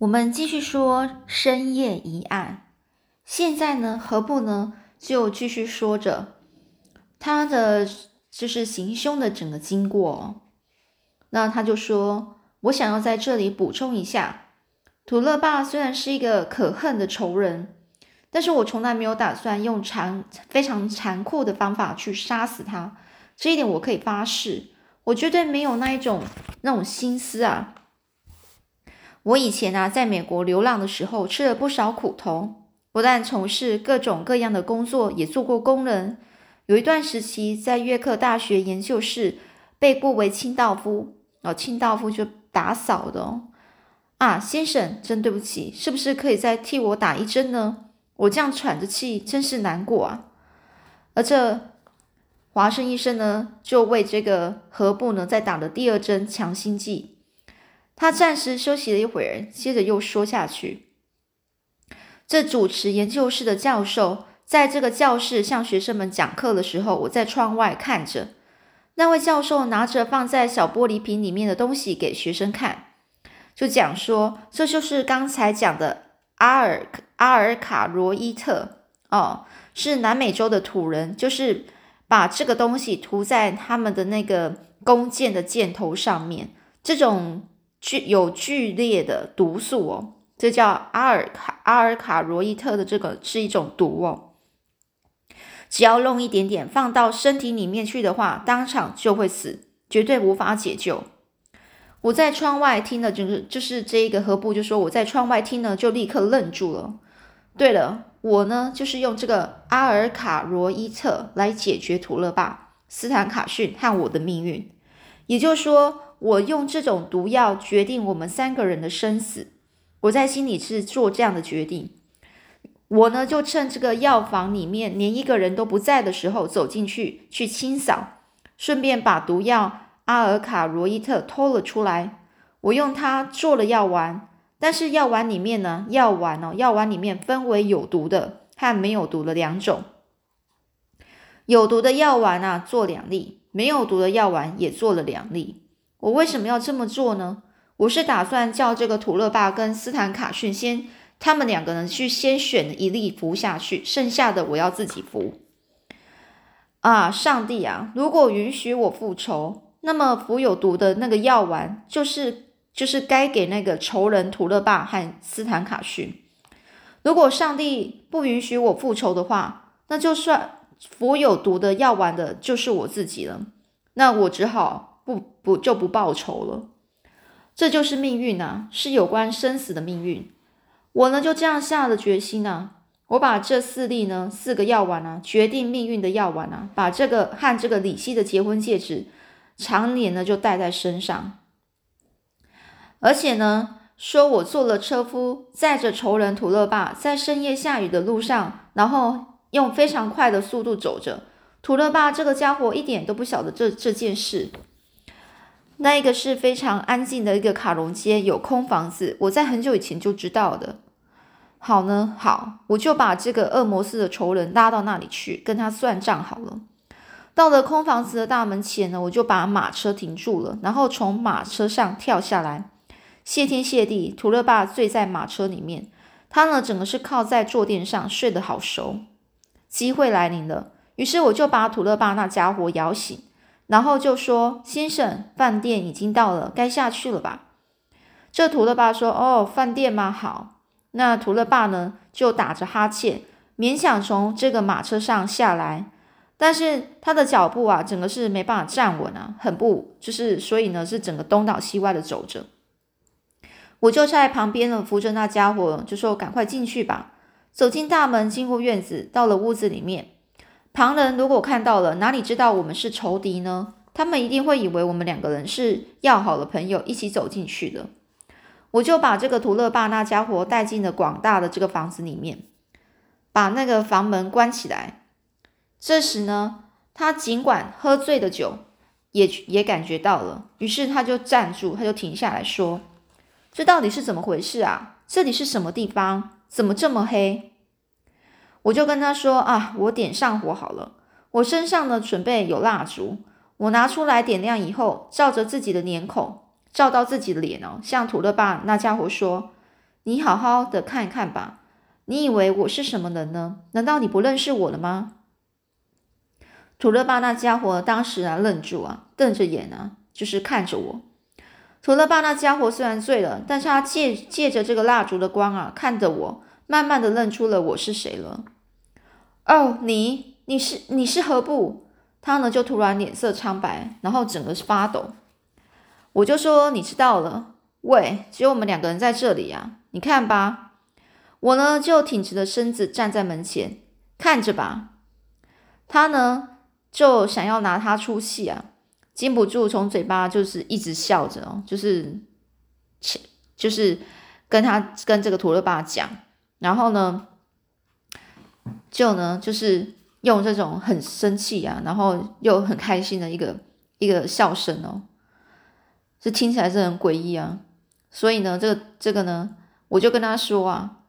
我们继续说深夜疑案。现在呢，何不呢就继续说着他的就是行凶的整个经过。那他就说：“我想要在这里补充一下，土勒爸虽然是一个可恨的仇人，但是我从来没有打算用残非常残酷的方法去杀死他。这一点我可以发誓，我绝对没有那一种那种心思啊。”我以前啊，在美国流浪的时候，吃了不少苦头。不但从事各种各样的工作，也做过工人。有一段时期，在约克大学研究室被雇为清道夫。哦，清道夫就打扫的哦。啊，先生，真对不起，是不是可以再替我打一针呢？我这样喘着气，真是难过啊。而这华生医生呢，就为这个何布呢，再打了第二针强心剂。他暂时休息了一会儿，接着又说下去：“这主持研究室的教授在这个教室向学生们讲课的时候，我在窗外看着。那位教授拿着放在小玻璃瓶里面的东西给学生看，就讲说：这就是刚才讲的阿尔阿尔卡罗伊特哦，是南美洲的土人，就是把这个东西涂在他们的那个弓箭的箭头上面，这种。”具有剧烈的毒素哦，这叫阿尔卡阿尔卡罗伊特的这个是一种毒哦。只要弄一点点放到身体里面去的话，当场就会死，绝对无法解救。我在窗外听了，就是就是这一个何布就说我在窗外听了就立刻愣住了。对了，我呢就是用这个阿尔卡罗伊特来解决图勒巴斯坦卡逊和我的命运，也就是说。我用这种毒药决定我们三个人的生死，我在心里是做这样的决定。我呢，就趁这个药房里面连一个人都不在的时候走进去去清扫，顺便把毒药阿尔卡罗伊特偷了出来。我用它做了药丸，但是药丸里面呢，药丸哦，药丸里面分为有毒的和没有毒的两种。有毒的药丸啊，做两粒；没有毒的药丸也做了两粒。我为什么要这么做呢？我是打算叫这个土勒巴跟斯坦卡逊先，他们两个人去先选一粒服下去，剩下的我要自己服。啊，上帝啊！如果允许我复仇，那么服有毒的那个药丸就是就是该给那个仇人土勒巴和斯坦卡逊。如果上帝不允许我复仇的话，那就算服有毒的药丸的就是我自己了。那我只好。不不就不报仇了，这就是命运呐，是有关生死的命运。我呢就这样下了决心呐，我把这四粒呢四个药丸啊，决定命运的药丸啊，把这个和这个李希的结婚戒指，常年呢就戴在身上。而且呢，说我做了车夫，载着仇人土勒霸在深夜下雨的路上，然后用非常快的速度走着。土勒霸这个家伙一点都不晓得这这件事。那一个是非常安静的一个卡隆街，有空房子。我在很久以前就知道的。好呢，好，我就把这个恶魔似的仇人拉到那里去，跟他算账好了。到了空房子的大门前呢，我就把马车停住了，然后从马车上跳下来。谢天谢地，图勒爸醉在马车里面，他呢整个是靠在坐垫上睡得好熟。机会来临了，于是我就把图勒爸那家伙摇醒。然后就说：“先生，饭店已经到了，该下去了吧？”这图勒爸说：“哦，饭店吗？好。”那图勒爸呢，就打着哈欠，勉强从这个马车上下来，但是他的脚步啊，整个是没办法站稳啊，很不就是，所以呢，是整个东倒西歪的走着。我就在旁边呢，扶着那家伙，就说：“赶快进去吧。”走进大门，经过院子，到了屋子里面。旁人如果看到了，哪里知道我们是仇敌呢？他们一定会以为我们两个人是要好的朋友，一起走进去的。我就把这个图勒爸那家伙带进了广大的这个房子里面，把那个房门关起来。这时呢，他尽管喝醉的酒，也也感觉到了，于是他就站住，他就停下来说：“这到底是怎么回事啊？这里是什么地方？怎么这么黑？”我就跟他说啊，我点上火好了。我身上呢准备有蜡烛，我拿出来点亮以后，照着自己的脸孔，照到自己的脸哦，向土勒巴那家伙说：“你好好的看一看吧。你以为我是什么人呢？难道你不认识我了吗？”土勒巴那家伙当时啊愣住啊，瞪着眼啊，就是看着我。土勒巴那家伙虽然醉了，但是他借借着这个蜡烛的光啊，看着我，慢慢的认出了我是谁了。哦，你，你是你是何不？他呢就突然脸色苍白，然后整个是发抖。我就说你知道了。喂，只有我们两个人在这里呀，你看吧。我呢就挺直了身子站在门前，看着吧。他呢就想要拿他出气啊。禁不住从嘴巴就是一直笑着哦，就是，就是跟他跟这个土勒爸讲，然后呢，就呢就是用这种很生气啊，然后又很开心的一个一个笑声哦，这听起来是很诡异啊。所以呢，这个这个呢，我就跟他说啊，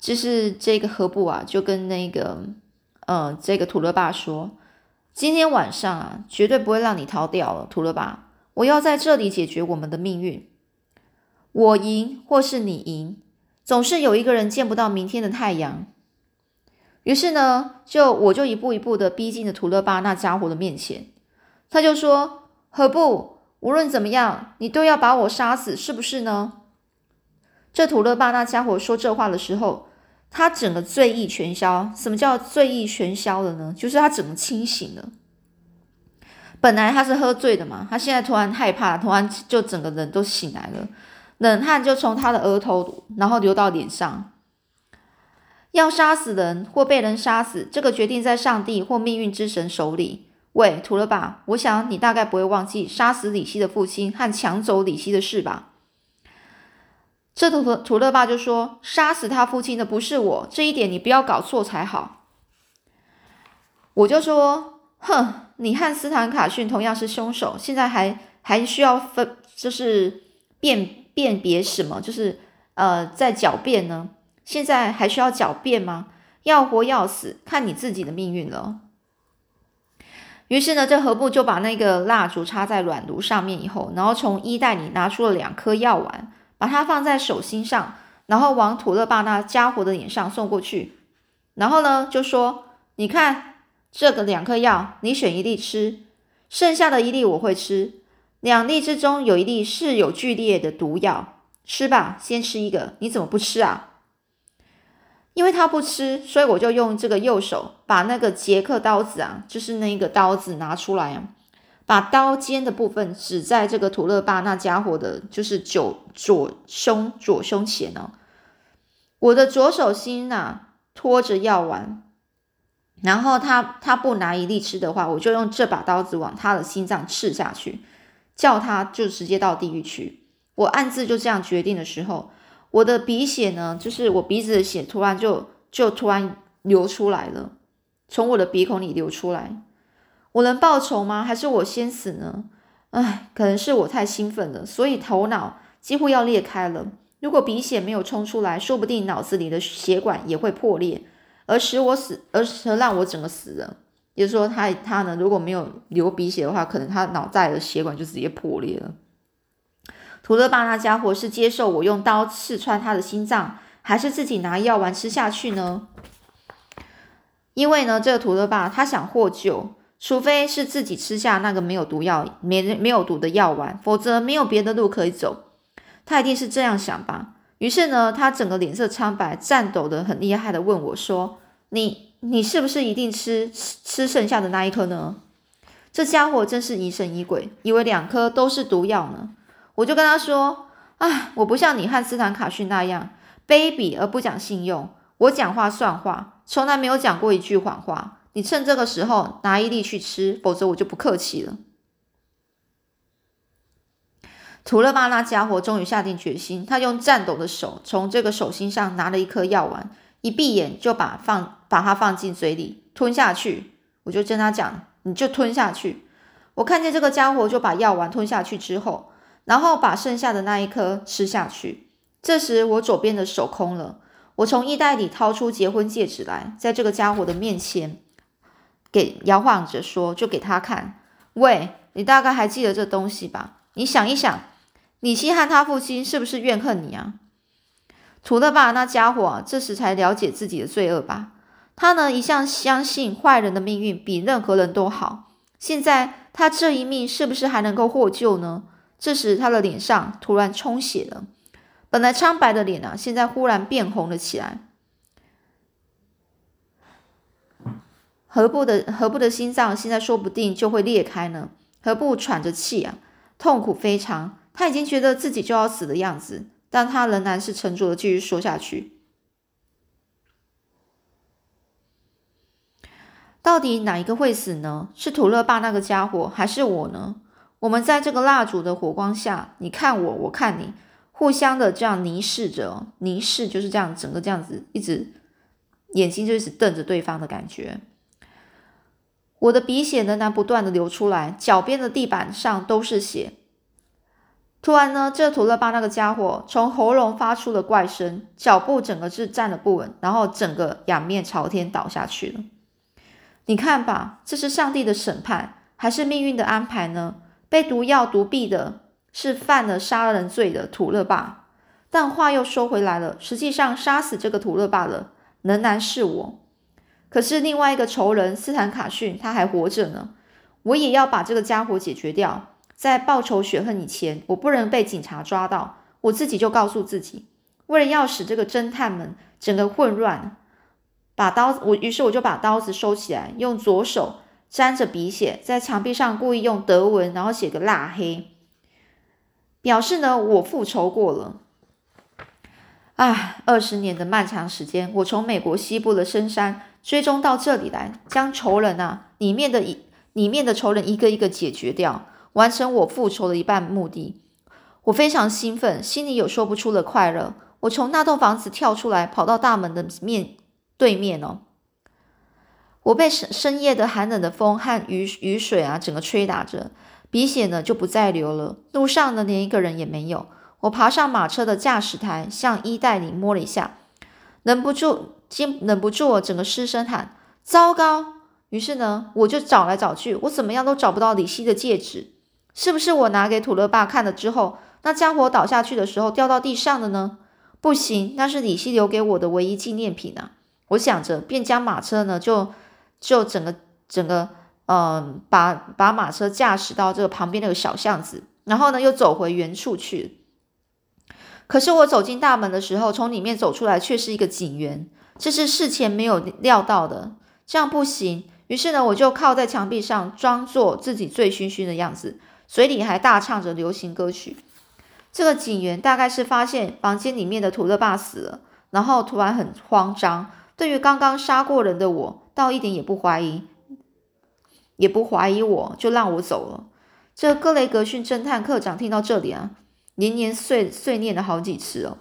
就是这个何布啊，就跟那个嗯，这个土勒爸说。今天晚上啊，绝对不会让你逃掉了，图勒爸！我要在这里解决我们的命运。我赢或是你赢，总是有一个人见不到明天的太阳。于是呢，就我就一步一步的逼近了图勒巴那家伙的面前。他就说：“何不？无论怎么样，你都要把我杀死，是不是呢？”这图勒巴那家伙说这话的时候。他整个醉意全消，什么叫醉意全消了呢？就是他整个清醒了。本来他是喝醉的嘛，他现在突然害怕，突然就整个人都醒来了，冷汗就从他的额头然后流到脸上。要杀死人或被人杀死，这个决定在上帝或命运之神手里。喂，图了吧？我想你大概不会忘记杀死李希的父亲和抢走李希的事吧？这图图勒爸就说：“杀死他父亲的不是我，这一点你不要搞错才好。”我就说：“哼，你和斯坦卡逊同样是凶手，现在还还需要分，就是辨辨别什么？就是呃，在狡辩呢？现在还需要狡辩吗？要活要死，看你自己的命运了。”于是呢，这何布就把那个蜡烛插在软炉上面以后，然后从衣袋里拿出了两颗药丸。把它放在手心上，然后往土勒巴那家伙的脸上送过去。然后呢，就说：“你看这个两颗药，你选一粒吃，剩下的一粒我会吃。两粒之中有一粒是有剧烈的毒药，吃吧，先吃一个。你怎么不吃啊？因为他不吃，所以我就用这个右手把那个杰克刀子啊，就是那个刀子拿出来啊。”把刀尖的部分指在这个土勒巴那家伙的，就是左左胸左胸前哦。我的左手心呐托着药丸，然后他他不拿一粒吃的话，我就用这把刀子往他的心脏刺下去，叫他就直接到地狱去。我暗自就这样决定的时候，我的鼻血呢，就是我鼻子的血突然就就突然流出来了，从我的鼻孔里流出来。我能报仇吗？还是我先死呢？唉，可能是我太兴奋了，所以头脑几乎要裂开了。如果鼻血没有冲出来，说不定脑子里的血管也会破裂，而使我死，而而让我整个死了。也就是说，他他呢，如果没有流鼻血的话，可能他脑袋的血管就直接破裂了。图勒巴那家伙是接受我用刀刺穿他的心脏，还是自己拿药丸吃下去呢？因为呢，这个图勒巴他想获救。除非是自己吃下那个没有毒药、没没有毒的药丸，否则没有别的路可以走。他一定是这样想吧。于是呢，他整个脸色苍白、颤抖的很厉害的问我说：“你你是不是一定吃吃剩下的那一颗呢？”这家伙真是疑神疑鬼，以为两颗都是毒药呢。我就跟他说：“啊，我不像你和斯坦卡逊那样卑鄙而不讲信用，我讲话算话，从来没有讲过一句谎话。”你趁这个时候拿一粒去吃，否则我就不客气了。图勒巴那家伙终于下定决心，他用颤抖的手从这个手心上拿了一颗药丸，一闭眼就把放把它放进嘴里吞下去。我就跟他讲：“你就吞下去。”我看见这个家伙就把药丸吞下去之后，然后把剩下的那一颗吃下去。这时我左边的手空了，我从衣袋里掏出结婚戒指来，在这个家伙的面前。给摇晃着说，就给他看。喂，你大概还记得这东西吧？你想一想，李希和他父亲是不是怨恨你啊？图勒巴那家伙，这时才了解自己的罪恶吧。他呢，一向相信坏人的命运比任何人都好。现在他这一命是不是还能够获救呢？这时他的脸上突然充血了，本来苍白的脸啊，现在忽然变红了起来。何布的何布的心脏现在说不定就会裂开呢。何布喘着气啊，痛苦非常，他已经觉得自己就要死的样子，但他仍然是沉着的继续说下去。到底哪一个会死呢？是土勒霸那个家伙，还是我呢？我们在这个蜡烛的火光下，你看我，我看你，互相的这样凝视着，凝视就是这样，整个这样子，一直眼睛就一直瞪着对方的感觉。我的鼻血仍然不断的流出来，脚边的地板上都是血。突然呢，这图勒巴那个家伙从喉咙发出了怪声，脚步整个是站得不稳，然后整个仰面朝天倒下去了。你看吧，这是上帝的审判，还是命运的安排呢？被毒药毒毙的是犯了杀人罪的土勒霸，但话又说回来了，实际上杀死这个土勒霸的仍然是我。可是另外一个仇人斯坦卡逊他还活着呢，我也要把这个家伙解决掉。在报仇雪恨以前，我不能被警察抓到。我自己就告诉自己，为了要使这个侦探们整个混乱。把刀，我于是我就把刀子收起来，用左手沾着鼻血，在墙壁上故意用德文，然后写个蜡黑，表示呢我复仇过了。啊，二十年的漫长时间，我从美国西部的深山追踪到这里来，将仇人啊里面的一里面的仇人一个一个解决掉，完成我复仇的一半目的。我非常兴奋，心里有说不出的快乐。我从那栋房子跳出来，跑到大门的面。对面哦，我被深深夜的寒冷的风和雨雨水啊，整个吹打着，鼻血呢就不再流了。路上呢连一个人也没有。我爬上马车的驾驶台，向衣袋里摸了一下，忍不住，经忍不住，整个失声喊：“糟糕！”于是呢，我就找来找去，我怎么样都找不到李希的戒指。是不是我拿给土勒爸看了之后，那家伙倒下去的时候掉到地上的呢？不行，那是李希留给我的唯一纪念品啊！我想着，便将马车呢，就就整个整个，嗯，把把马车驾驶到这个旁边那个小巷子，然后呢，又走回原处去。可是我走进大门的时候，从里面走出来却是一个警员，这是事前没有料到的，这样不行。于是呢，我就靠在墙壁上，装作自己醉醺醺的样子，嘴里还大唱着流行歌曲。这个警员大概是发现房间里面的土勒爸死了，然后突然很慌张。对于刚刚杀过人的我，倒一点也不怀疑，也不怀疑我，就让我走了。这格雷格逊侦探课长听到这里啊，连连碎碎念了好几次哦，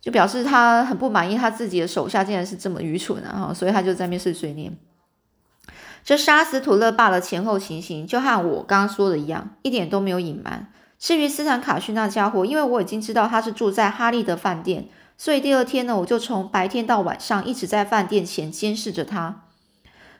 就表示他很不满意他自己的手下竟然是这么愚蠢啊！所以他就在那边碎碎念。这杀死土勒霸的前后情形，就和我刚刚说的一样，一点都没有隐瞒。至于斯坦卡逊那家伙，因为我已经知道他是住在哈利的饭店。所以第二天呢，我就从白天到晚上一直在饭店前监视着他。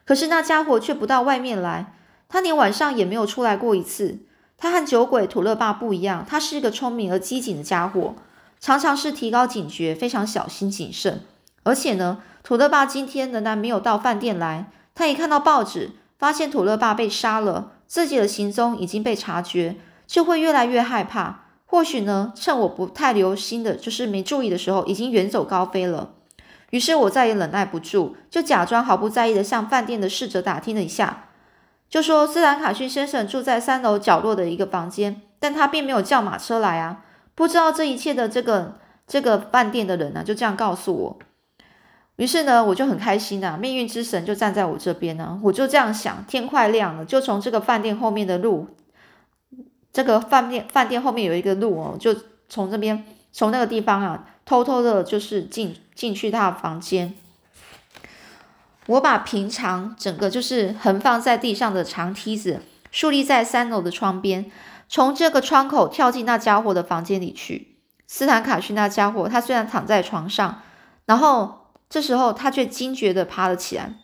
可是那家伙却不到外面来，他连晚上也没有出来过一次。他和酒鬼土勒爸不一样，他是一个聪明而机警的家伙，常常是提高警觉，非常小心谨慎。而且呢，土勒爸今天仍然没有到饭店来。他一看到报纸，发现土勒爸被杀了，自己的行踪已经被察觉，就会越来越害怕。或许呢，趁我不太留心的，就是没注意的时候，已经远走高飞了。于是我再也忍耐不住，就假装毫不在意的向饭店的侍者打听了一下，就说斯兰卡逊先生住在三楼角落的一个房间，但他并没有叫马车来啊。不知道这一切的这个这个饭店的人呢，就这样告诉我。于是呢，我就很开心啊，命运之神就站在我这边呢。我就这样想，天快亮了，就从这个饭店后面的路。这个饭店饭店后面有一个路哦，就从这边从那个地方啊，偷偷的就是进进去他的房间。我把平常整个就是横放在地上的长梯子竖立在三楼的窗边，从这个窗口跳进那家伙的房间里去。斯坦卡逊那家伙，他虽然躺在床上，然后这时候他却惊觉的爬了起来。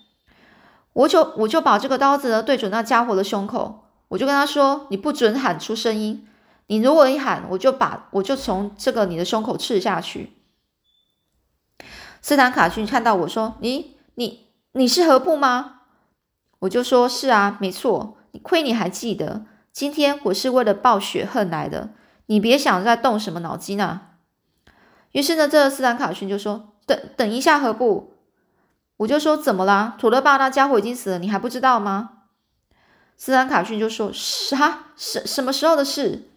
我就我就把这个刀子呢对准那家伙的胸口。我就跟他说：“你不准喊出声音，你如果一喊，我就把我就从这个你的胸口刺下去。”斯坦卡逊看到我说：“你你你是何布吗？”我就说：“是啊，没错。亏你还记得，今天我是为了报血恨来的。你别想再动什么脑筋啊！”于是呢，这斯坦卡逊就说：“等等一下，何布。”我就说：“怎么啦？土勒巴那家伙已经死了，你还不知道吗？”斯坦卡逊就说：“啥？什什么时候的事？”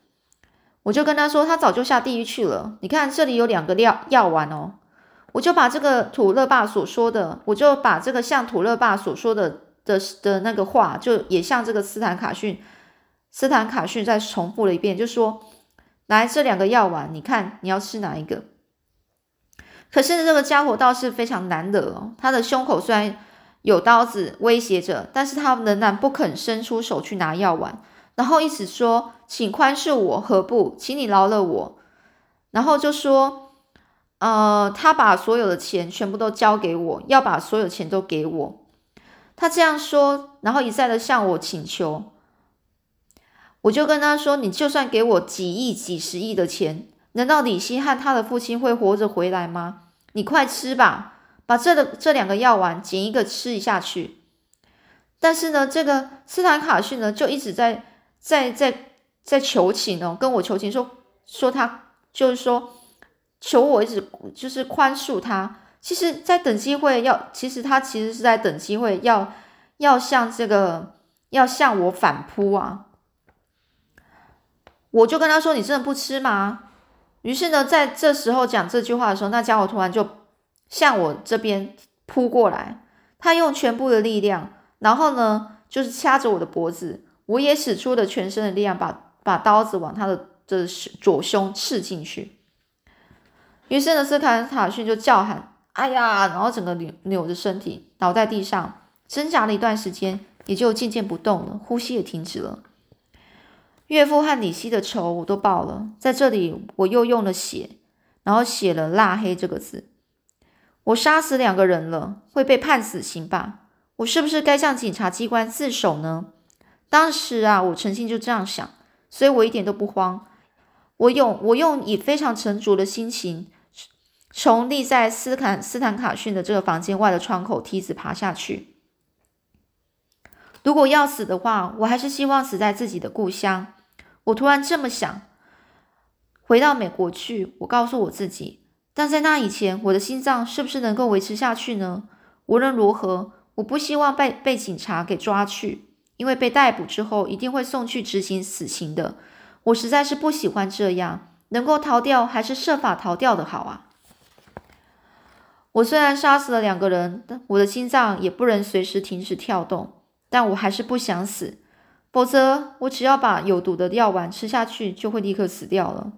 我就跟他说：“他早就下地狱去了。你看这里有两个药药丸哦。”我就把这个土勒爸所说的，我就把这个像土勒爸所说的的的那个话，就也像这个斯坦卡逊，斯坦卡逊再重复了一遍，就说：“来，这两个药丸，你看你要吃哪一个？”可是这个家伙倒是非常难得哦，他的胸口虽然。有刀子威胁着，但是他仍然不肯伸出手去拿药丸，然后一直说：“请宽恕我，何不？请你饶了我。”然后就说：“呃，他把所有的钱全部都交给我，要把所有钱都给我。”他这样说，然后一再的向我请求，我就跟他说：“你就算给我几亿、几十亿的钱，难道李希和他的父亲会活着回来吗？你快吃吧。”把这个这两个药丸捡一个吃一下去，但是呢，这个斯坦卡逊呢就一直在在在在求情哦，跟我求情说说他就是说求我一直就是宽恕他。其实，在等机会要，其实他其实是在等机会要要向这个要向我反扑啊。我就跟他说：“你真的不吃吗？”于是呢，在这时候讲这句话的时候，那家伙突然就。向我这边扑过来，他用全部的力量，然后呢，就是掐着我的脖子。我也使出了全身的力量，把把刀子往他的的左胸刺进去。于是呢，斯坎塔逊就叫喊：“哎呀！”然后整个扭扭着身体，倒在地上，挣扎了一段时间，也就渐渐不动了，呼吸也停止了。岳父和李希的仇我都报了，在这里我又用了血，然后写了“蜡黑”这个字。我杀死两个人了，会被判死刑吧？我是不是该向警察机关自首呢？当时啊，我诚心就这样想，所以我一点都不慌。我用我用以非常沉着的心情，从立在斯坦斯坦卡逊的这个房间外的窗口梯子爬下去。如果要死的话，我还是希望死在自己的故乡。我突然这么想，回到美国去。我告诉我自己。但在那以前，我的心脏是不是能够维持下去呢？无论如何，我不希望被被警察给抓去，因为被逮捕之后一定会送去执行死刑的。我实在是不喜欢这样，能够逃掉还是设法逃掉的好啊！我虽然杀死了两个人，但我的心脏也不能随时停止跳动，但我还是不想死，否则我只要把有毒的药丸吃下去，就会立刻死掉了。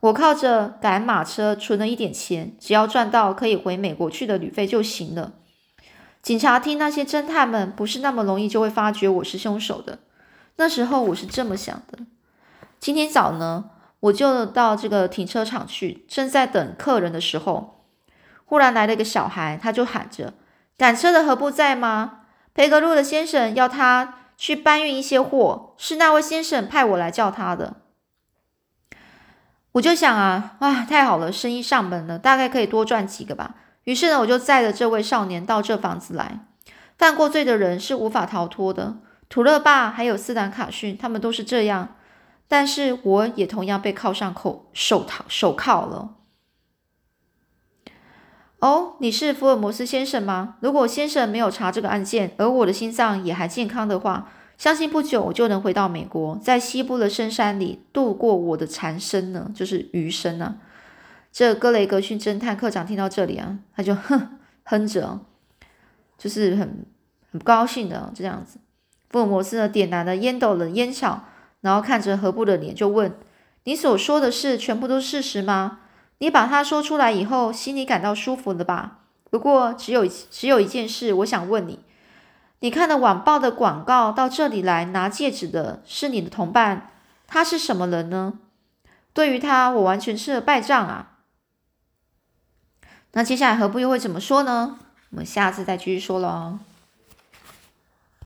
我靠着赶马车存了一点钱，只要赚到可以回美国去的旅费就行了。警察厅那些侦探们不是那么容易就会发觉我是凶手的。那时候我是这么想的。今天早呢，我就到这个停车场去，正在等客人的时候，忽然来了一个小孩，他就喊着：“赶车的何不在吗？培格路的先生要他去搬运一些货，是那位先生派我来叫他的。”我就想啊，哇，太好了，生意上门了，大概可以多赚几个吧。于是呢，我就载着这位少年到这房子来。犯过罪的人是无法逃脱的，土勒爸还有斯坦卡逊，他们都是这样。但是我也同样被铐上口手套手铐了。哦，你是福尔摩斯先生吗？如果先生没有查这个案件，而我的心脏也还健康的话。相信不久我就能回到美国，在西部的深山里度过我的残生呢，就是余生呢。这格雷格逊侦探课长听到这里啊，他就哼哼着，就是很很不高兴的这样子。福尔摩斯呢，点燃了烟斗的烟草，然后看着何布的脸，就问：“你所说的事全部都是事实吗？你把它说出来以后，心里感到舒服了吧？不过只有只有一件事，我想问你。”你看的晚报的广告到这里来拿戒指的是你的同伴，他是什么人呢？对于他，我完全是败仗啊。那接下来何不又会怎么说呢？我们下次再继续说喽。